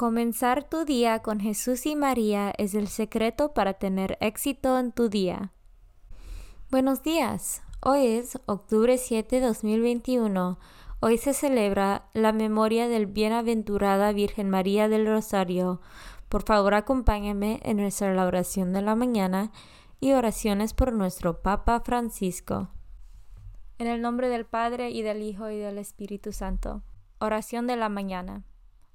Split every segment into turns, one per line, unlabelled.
Comenzar tu día con Jesús y María es el secreto para tener éxito en tu día. Buenos días. Hoy es octubre 7, 2021. Hoy se celebra la memoria del Bienaventurada Virgen María del Rosario. Por favor, acompáñame en nuestra oración de la mañana y oraciones por nuestro Papa Francisco. En el nombre del Padre y del Hijo y del Espíritu Santo. Oración de la mañana.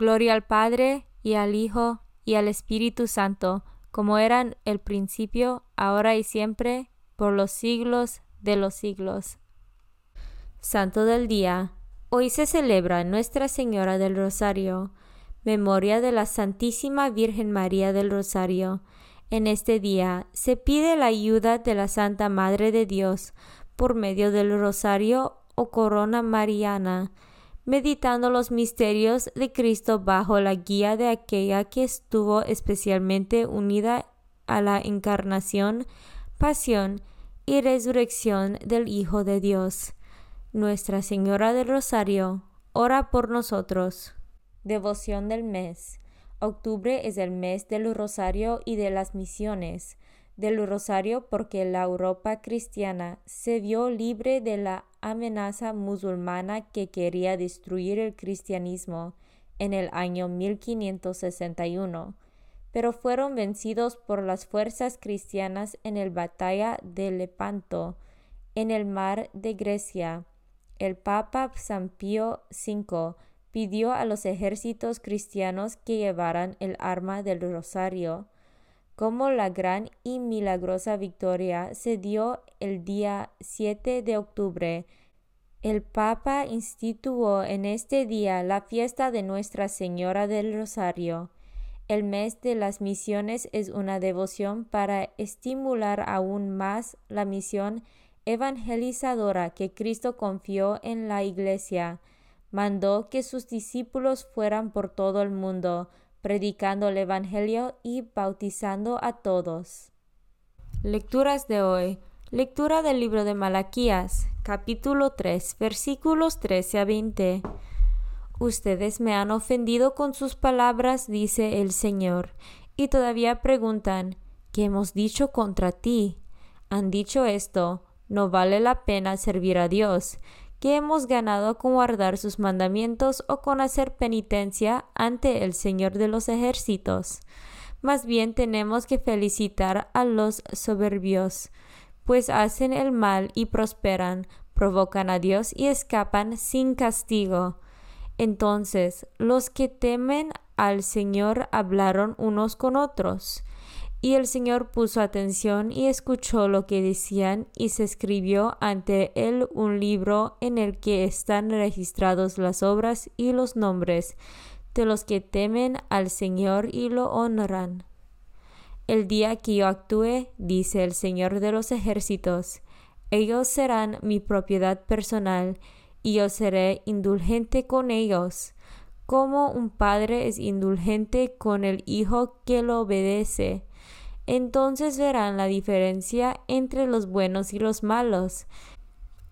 Gloria al Padre, y al Hijo, y al Espíritu Santo, como eran el principio, ahora y siempre, por los siglos de los siglos. Santo del Día. Hoy se celebra Nuestra Señora del Rosario, memoria de la Santísima Virgen María del Rosario. En este día se pide la ayuda de la Santa Madre de Dios por medio del Rosario o Corona Mariana meditando los misterios de Cristo bajo la guía de aquella que estuvo especialmente unida a la encarnación, pasión y resurrección del Hijo de Dios. Nuestra Señora del Rosario, ora por nosotros. Devoción del mes. Octubre es el mes del Rosario y de las misiones del Rosario porque la Europa cristiana se vio libre de la amenaza musulmana que quería destruir el cristianismo en el año 1561, pero fueron vencidos por las fuerzas cristianas en la batalla de Lepanto, en el mar de Grecia. El Papa San Pío V pidió a los ejércitos cristianos que llevaran el arma del rosario como la gran y milagrosa victoria se dio el día 7 de octubre. El Papa instituyó en este día la fiesta de Nuestra Señora del Rosario. El mes de las misiones es una devoción para estimular aún más la misión evangelizadora que Cristo confió en la Iglesia. Mandó que sus discípulos fueran por todo el mundo, predicando el Evangelio y bautizando a todos. Lecturas de hoy. Lectura del libro de Malaquías, capítulo 3, versículos 13 a 20. Ustedes me han ofendido con sus palabras, dice el Señor, y todavía preguntan, ¿qué hemos dicho contra ti? Han dicho esto, no vale la pena servir a Dios, que hemos ganado con guardar sus mandamientos o con hacer penitencia ante el Señor de los ejércitos. Más bien tenemos que felicitar a los soberbios, pues hacen el mal y prosperan, provocan a Dios y escapan sin castigo. Entonces los que temen al Señor hablaron unos con otros. Y el Señor puso atención y escuchó lo que decían y se escribió ante él un libro en el que están registrados las obras y los nombres de los que temen al Señor y lo honran. El día que yo actúe, dice el Señor de los ejércitos, ellos serán mi propiedad personal y yo seré indulgente con ellos, como un padre es indulgente con el hijo que lo obedece entonces verán la diferencia entre los buenos y los malos,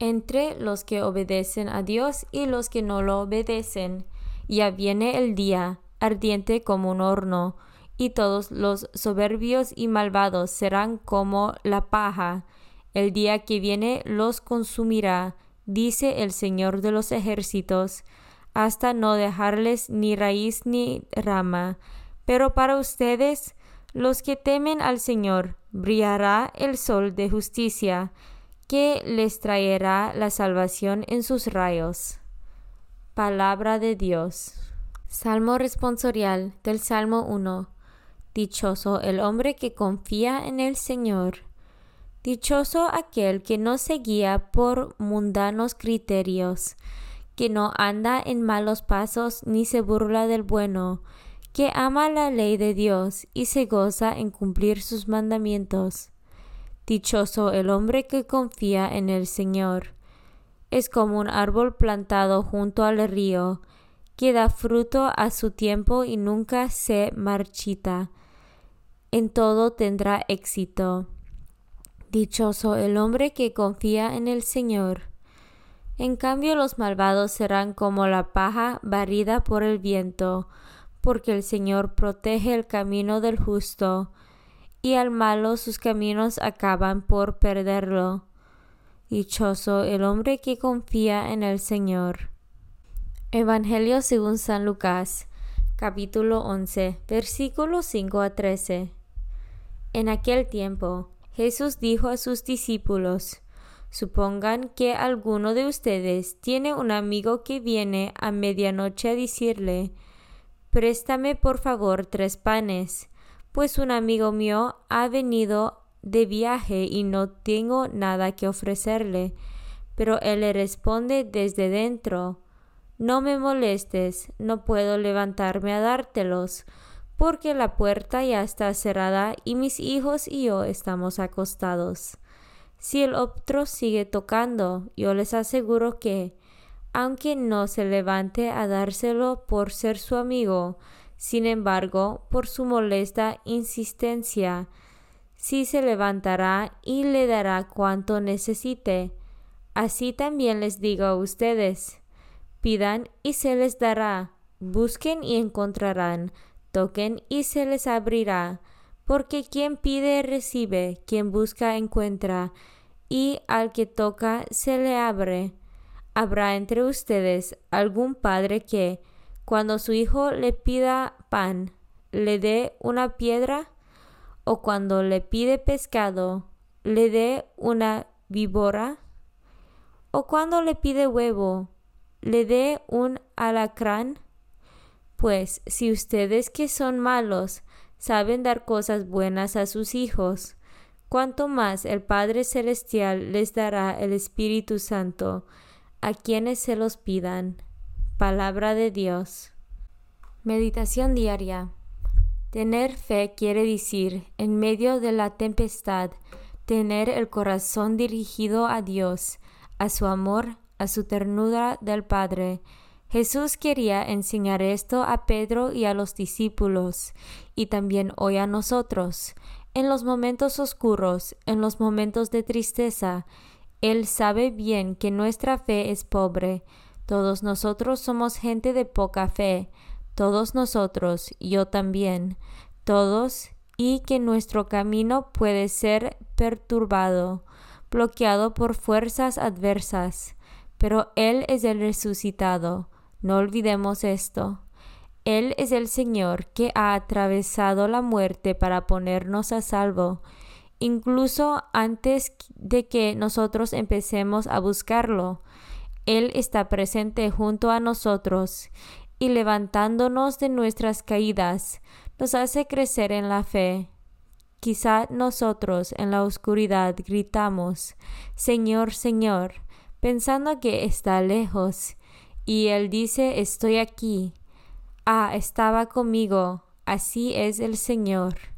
entre los que obedecen a Dios y los que no lo obedecen. Ya viene el día, ardiente como un horno, y todos los soberbios y malvados serán como la paja. El día que viene los consumirá, dice el Señor de los ejércitos, hasta no dejarles ni raíz ni rama. Pero para ustedes los que temen al Señor, brillará el sol de justicia, que les traerá la salvación en sus rayos. Palabra de Dios. Salmo responsorial del Salmo 1. Dichoso el hombre que confía en el Señor. Dichoso aquel que no se guía por mundanos criterios, que no anda en malos pasos ni se burla del bueno, que ama la ley de Dios y se goza en cumplir sus mandamientos. Dichoso el hombre que confía en el Señor. Es como un árbol plantado junto al río, que da fruto a su tiempo y nunca se marchita. En todo tendrá éxito. Dichoso el hombre que confía en el Señor. En cambio los malvados serán como la paja barrida por el viento, porque el Señor protege el camino del justo, y al malo sus caminos acaban por perderlo. Dichoso el hombre que confía en el Señor. Evangelio según San Lucas, capítulo 11, versículos 5 a 13. En aquel tiempo, Jesús dijo a sus discípulos, Supongan que alguno de ustedes tiene un amigo que viene a medianoche a decirle, Préstame por favor tres panes, pues un amigo mío ha venido de viaje y no tengo nada que ofrecerle. Pero él le responde desde dentro No me molestes, no puedo levantarme a dártelos, porque la puerta ya está cerrada y mis hijos y yo estamos acostados. Si el otro sigue tocando, yo les aseguro que, aunque no se levante a dárselo por ser su amigo, sin embargo, por su molesta insistencia, sí se levantará y le dará cuanto necesite. Así también les digo a ustedes, pidan y se les dará, busquen y encontrarán, toquen y se les abrirá, porque quien pide recibe, quien busca encuentra, y al que toca se le abre. ¿Habrá entre ustedes algún padre que, cuando su hijo le pida pan, le dé una piedra? ¿O cuando le pide pescado, le dé una víbora? ¿O cuando le pide huevo, le dé un alacrán? Pues si ustedes que son malos saben dar cosas buenas a sus hijos, cuanto más el Padre Celestial les dará el Espíritu Santo a quienes se los pidan. Palabra de Dios. Meditación diaria. Tener fe quiere decir, en medio de la tempestad, tener el corazón dirigido a Dios, a su amor, a su ternura del Padre. Jesús quería enseñar esto a Pedro y a los discípulos, y también hoy a nosotros. En los momentos oscuros, en los momentos de tristeza, él sabe bien que nuestra fe es pobre. Todos nosotros somos gente de poca fe. Todos nosotros, yo también. Todos, y que nuestro camino puede ser perturbado, bloqueado por fuerzas adversas. Pero Él es el resucitado. No olvidemos esto. Él es el Señor que ha atravesado la muerte para ponernos a salvo incluso antes de que nosotros empecemos a buscarlo. Él está presente junto a nosotros y levantándonos de nuestras caídas, nos hace crecer en la fe. Quizá nosotros en la oscuridad gritamos, Señor, Señor, pensando que está lejos, y Él dice, estoy aquí. Ah, estaba conmigo, así es el Señor.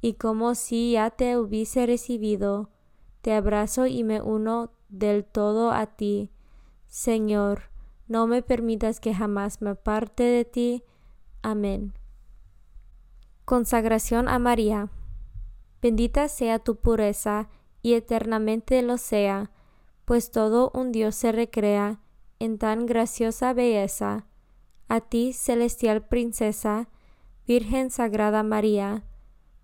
y como si ya te hubiese recibido, te abrazo y me uno del todo a ti. Señor, no me permitas que jamás me aparte de ti. Amén. Consagración a María. Bendita sea tu pureza y eternamente lo sea, pues todo un Dios se recrea en tan graciosa belleza. A ti, celestial princesa, Virgen Sagrada María,